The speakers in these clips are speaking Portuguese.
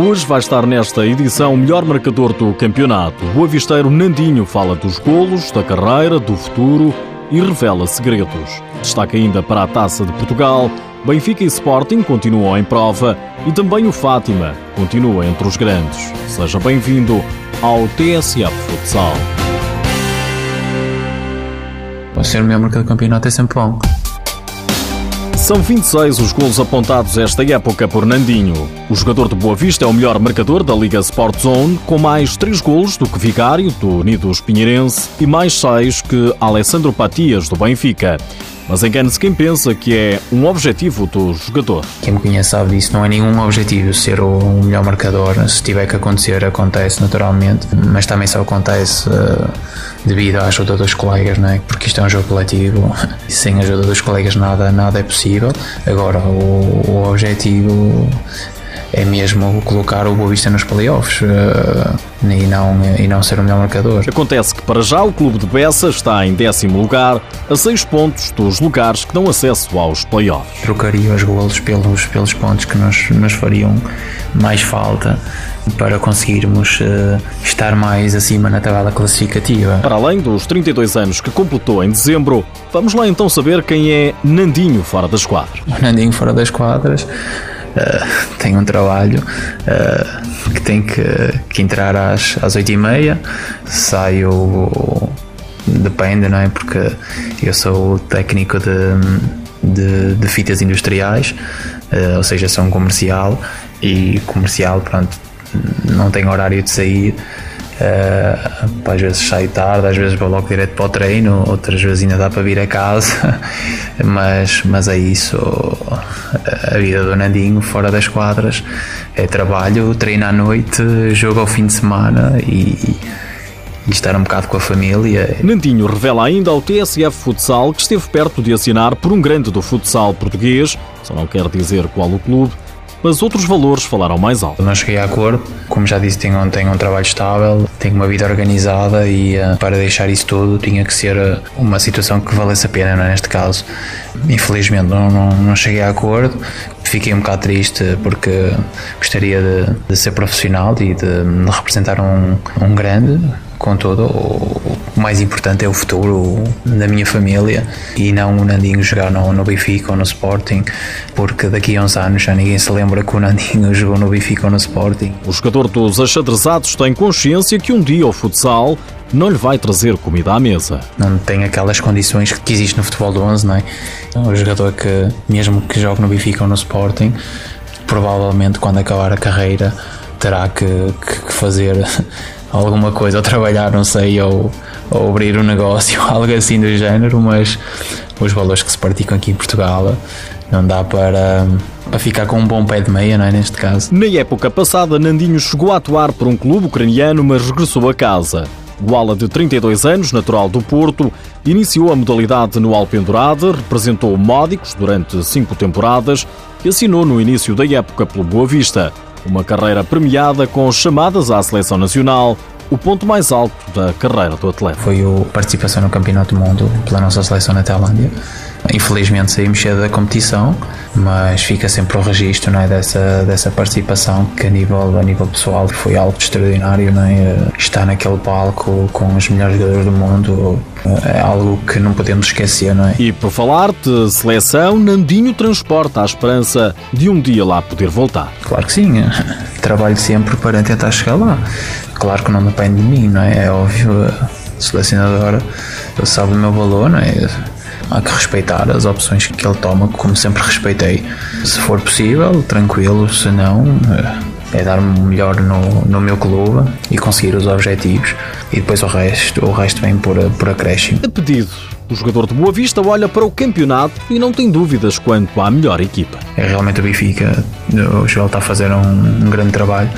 Hoje vai estar nesta edição o melhor marcador do campeonato. O avisteiro Nandinho fala dos golos, da carreira, do futuro e revela segredos. Destaca ainda para a Taça de Portugal, Benfica e Sporting continuam em prova e também o Fátima continua entre os grandes. Seja bem-vindo ao TSF Futsal. Ser o melhor marcador do campeonato é sempre bom. São 26 os golos apontados esta época por Nandinho. O jogador de Boa Vista é o melhor marcador da Liga Sport Zone, com mais 3 golos do que Vigário, do Unidos Pinheirense, e mais 6 que Alessandro Patias, do Benfica. Mas engane-se quem pensa que é um objetivo do jogador. Quem me conhece sabe disso, não é nenhum objetivo ser o melhor marcador. Se tiver que acontecer, acontece naturalmente, mas também só acontece uh, devido à ajuda dos colegas, não é? porque isto é um jogo coletivo e sem a ajuda dos colegas nada, nada é possível. Agora, o, o objetivo é mesmo colocar o Boa Vista nos playoffs uh, e, não, e não ser o melhor marcador. Acontece que para já o clube de Bessa está em décimo lugar, a seis pontos dos lugares que dão acesso aos playoffs. Trocaria os golos pelos, pelos pontos que nos, nos fariam mais falta para conseguirmos uh, estar mais acima na tabela classificativa. Para além dos 32 anos que completou em dezembro, vamos lá então saber quem é Nandinho fora das quadras. O Nandinho fora das quadras uh, tem um trabalho uh, que tem que, que, entrar às, às 8 e meia, saio depende, não é? Porque eu sou técnico de, de, de fitas industriais, uh, ou seja, sou um comercial e comercial, pronto, não tem horário de sair. Uh, às vezes saio tarde, às vezes vou logo direto para o treino, outras vezes ainda dá para vir a casa, mas, mas é isso. A vida do Nandinho fora das quadras é trabalho, treino à noite, jogo ao fim de semana e, e estar um bocado com a família. Nandinho revela ainda ao TSF Futsal que esteve perto de assinar por um grande do futsal português, só não quer dizer qual o clube, mas outros valores falaram mais alto. Não cheguei a acordo, como já disse, tenho, tenho um trabalho estável, tenho uma vida organizada e uh, para deixar isso tudo tinha que ser uh, uma situação que valesse a pena, é? neste caso. Infelizmente não, não, não, cheguei a acordo, fiquei um bocado triste porque gostaria de, de ser profissional e de, de representar um, um grande Contudo, o mais importante é o futuro da minha família e não o Nandinho jogar no, no Benfica ou no Sporting, porque daqui a uns anos já ninguém se lembra que o Nandinho jogou no Benfica ou no Sporting. O jogador dos achadrezados tem consciência que um dia o futsal não lhe vai trazer comida à mesa. Não tem aquelas condições que existe no futebol do 11, não é? O jogador que, mesmo que jogue no Benfica ou no Sporting, provavelmente quando acabar a carreira terá que, que fazer alguma coisa, ou trabalhar, não sei, ou, ou abrir um negócio, algo assim do género, mas os valores que se praticam aqui em Portugal não dá para, para ficar com um bom pé de meia, não é? Neste caso. Na época passada, Nandinho chegou a atuar por um clube ucraniano, mas regressou a casa. O ala de 32 anos, natural do Porto, iniciou a modalidade no Alpendurada, representou Módicos durante cinco temporadas e assinou no início da época pelo Boa Vista. Uma carreira premiada com chamadas à seleção nacional, o ponto mais alto da carreira do atleta. Foi a participação no Campeonato do Mundo pela nossa seleção na Tailândia. Infelizmente saímos cedo da competição, mas fica sempre o registro não é, dessa, dessa participação que a nível, a nível pessoal foi algo extraordinário. Não é? Estar naquele palco com os melhores jogadores do mundo é algo que não podemos esquecer. Não é? E por falar de seleção, Nandinho transporta a esperança de um dia lá poder voltar. Claro que sim, trabalho sempre para tentar chegar lá. Claro que não depende de mim, não é? É óbvio, a selecionadora sabe o meu valor, não é? Há que respeitar as opções que ele toma, como sempre respeitei. Se for possível, tranquilo, se não, eh, é dar-me melhor no, no meu clube e conseguir os objetivos e depois o resto, o resto vem por, por acréscimo. A pedido, o jogador de Boa Vista olha para o campeonato e não tem dúvidas quanto à melhor equipa. É realmente o Benfica, o Joel está a fazer um, um grande trabalho.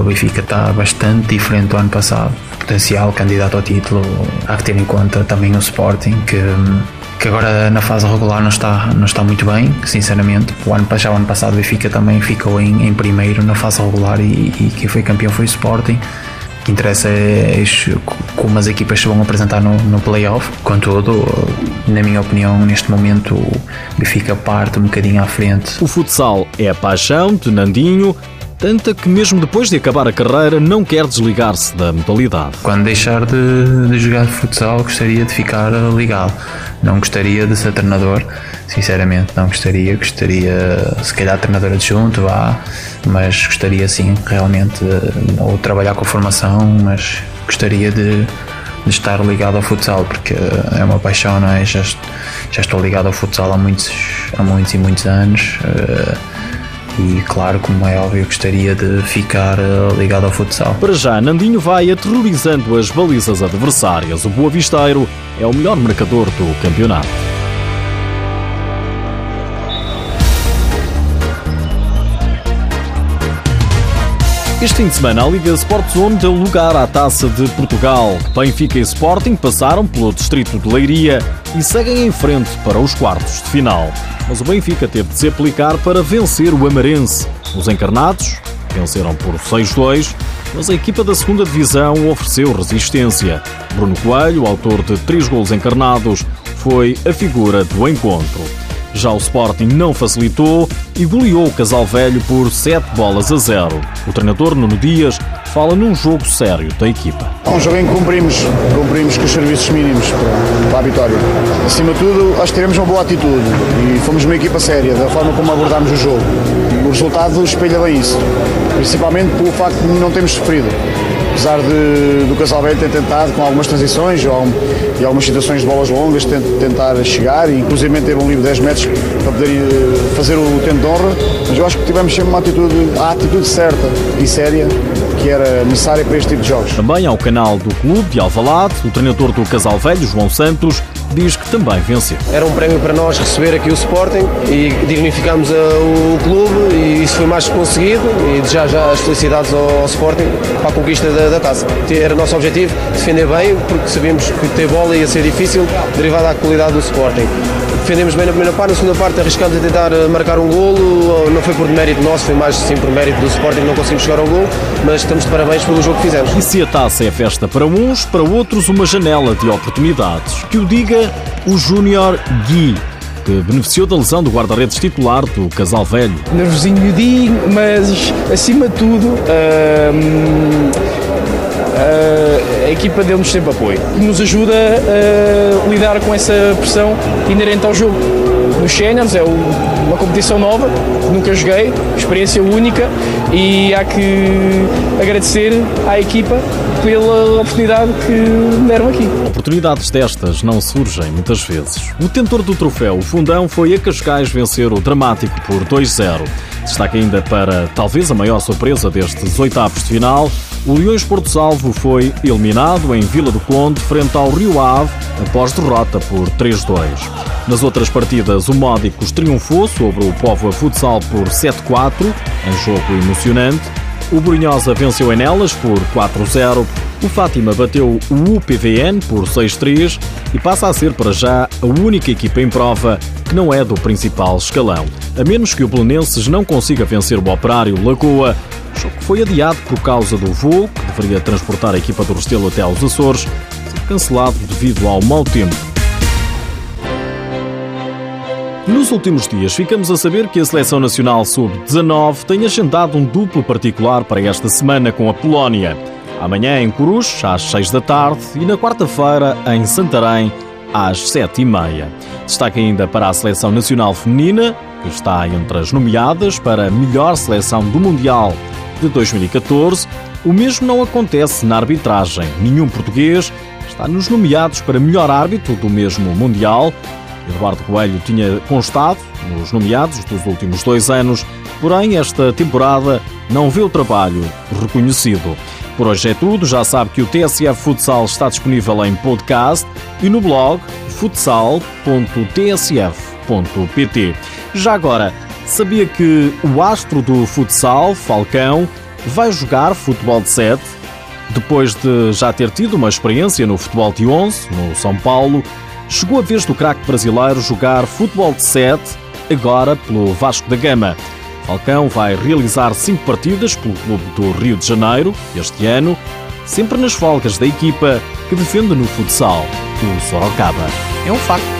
O Benfica está bastante diferente do ano passado. Potencial candidato ao título. Há que ter em conta também o Sporting, que que agora na fase regular não está, não está muito bem, sinceramente. O ano, já o ano passado o Benfica também ficou em, em primeiro na fase regular e, e quem foi campeão foi o Sporting. Que interessa é, é como as equipas se vão apresentar no, no playoff. Contudo, na minha opinião, neste momento o Benfica parte um bocadinho à frente. O futsal é a paixão de Nandinho tanta que mesmo depois de acabar a carreira não quer desligar-se da modalidade. Quando deixar de, de jogar futsal, gostaria de ficar ligado. Não gostaria de ser treinador, sinceramente não gostaria. Gostaria, se calhar, treinador adjunto, vá, mas gostaria sim, realmente, ou trabalhar com a formação, mas gostaria de, de estar ligado ao futsal, porque é uma paixão, não é? Já, já estou ligado ao futsal há muitos, há muitos e muitos anos. Uh, e claro, como é óbvio, gostaria de ficar eh, ligado ao futsal. Para já, Nandinho vai aterrorizando as balizas adversárias. O Boa Visteiro é o melhor marcador do campeonato. Este fim de semana, a Liga Sport Zone deu lugar à Taça de Portugal. Benfica e Sporting passaram pelo distrito de Leiria e seguem em frente para os quartos de final. Mas o Benfica teve de se aplicar para vencer o Amarense. Os encarnados venceram por 6-2, mas a equipa da segunda divisão ofereceu resistência. Bruno Coelho, autor de três gols encarnados, foi a figura do encontro. Já o Sporting não facilitou e goleou o Casal Velho por 7 bolas a 0. O treinador Nuno Dias fala num jogo sério da equipa. É um jogo em que cumprimos, cumprimos com os serviços mínimos para, para a vitória. Acima de tudo, acho que tivemos uma boa atitude e fomos uma equipa séria da forma como abordámos o jogo. O resultado espelha bem isso, principalmente pelo facto de não termos sofrido apesar de, do Casal Velho ter tentado com algumas transições e algumas situações de bolas longas tentar chegar e inclusive teve um livre de 10 metros para poder eh, fazer o tempo de honra, mas eu acho que tivemos sempre uma atitude, a atitude certa e séria que era necessária para este tipo de jogos. Também ao canal do clube de Alvalade, o treinador do Casal Velho, João Santos, diz que também venceu. Era um prémio para nós receber aqui o Sporting e dignificámos o clube e isso foi mais conseguido e já já as felicidades ao, Sporting para a conquista da, da taça. Era o nosso objetivo defender bem porque sabíamos que ter bola ia ser difícil derivado da qualidade do Sporting defendemos bem na primeira parte, na segunda parte arriscámos a tentar eh, marcar um golo, não foi por mérito nosso, foi mais sim por mérito do Sporting, não conseguimos chegar ao golo, mas estamos de parabéns pelo jogo que fizemos. E se a taça é festa para uns, para outros uma janela de oportunidades. Que o diga o Júnior Gui, que beneficiou da lesão do guarda-redes titular do Casal Velho. Nervosinho miudinho, mas acima de tudo. Hum, uh, a equipa deu-nos sempre apoio, que nos ajuda a lidar com essa pressão inerente ao jogo. Nos Séniors é uma competição nova, nunca joguei, experiência única e há que agradecer à equipa pela oportunidade que me deram aqui. Oportunidades destas não surgem muitas vezes. O tentor do troféu, o Fundão, foi a Cascais vencer o dramático por 2-0. Destaque ainda para talvez a maior surpresa destes oitavos de final, o Leões Porto Salvo foi eliminado em Vila do Conde frente ao Rio Ave após derrota por 3-2. Nas outras partidas, o Módicos triunfou sobre o Póvoa Futsal por 7-4, em jogo emocionante. O Brunhosa venceu em elas por 4-0. O Fátima bateu o UPVN por 6-3 e passa a ser para já a única equipa em prova que não é do principal escalão. A menos que o Belenenses não consiga vencer o Operário Lagoa, o jogo foi adiado por causa do voo, que deveria transportar a equipa do Restelo até aos Açores, ser cancelado devido ao mau tempo. Nos últimos dias, ficamos a saber que a Seleção Nacional Sub-19 tem agendado um duplo particular para esta semana com a Polónia. Amanhã em Coruche, às 6 da tarde, e na quarta-feira em Santarém, às 7 e meia. Destaque ainda para a Seleção Nacional Feminina, que está entre as nomeadas para a melhor seleção do Mundial de 2014, o mesmo não acontece na arbitragem. Nenhum português está nos nomeados para melhor árbitro do mesmo Mundial. Eduardo Coelho tinha constado nos nomeados dos últimos dois anos, porém esta temporada não vê o trabalho reconhecido. Por hoje é tudo, já sabe que o TSF Futsal está disponível em podcast e no blog futsal.tsf.pt. Já agora, Sabia que o astro do futsal, Falcão, vai jogar futebol de 7? Depois de já ter tido uma experiência no futebol de 11, no São Paulo, chegou a vez do craque brasileiro jogar futebol de 7, agora pelo Vasco da Gama. Falcão vai realizar cinco partidas pelo clube do Rio de Janeiro este ano, sempre nas folgas da equipa que defende no futsal, o Sorocaba. É um facto.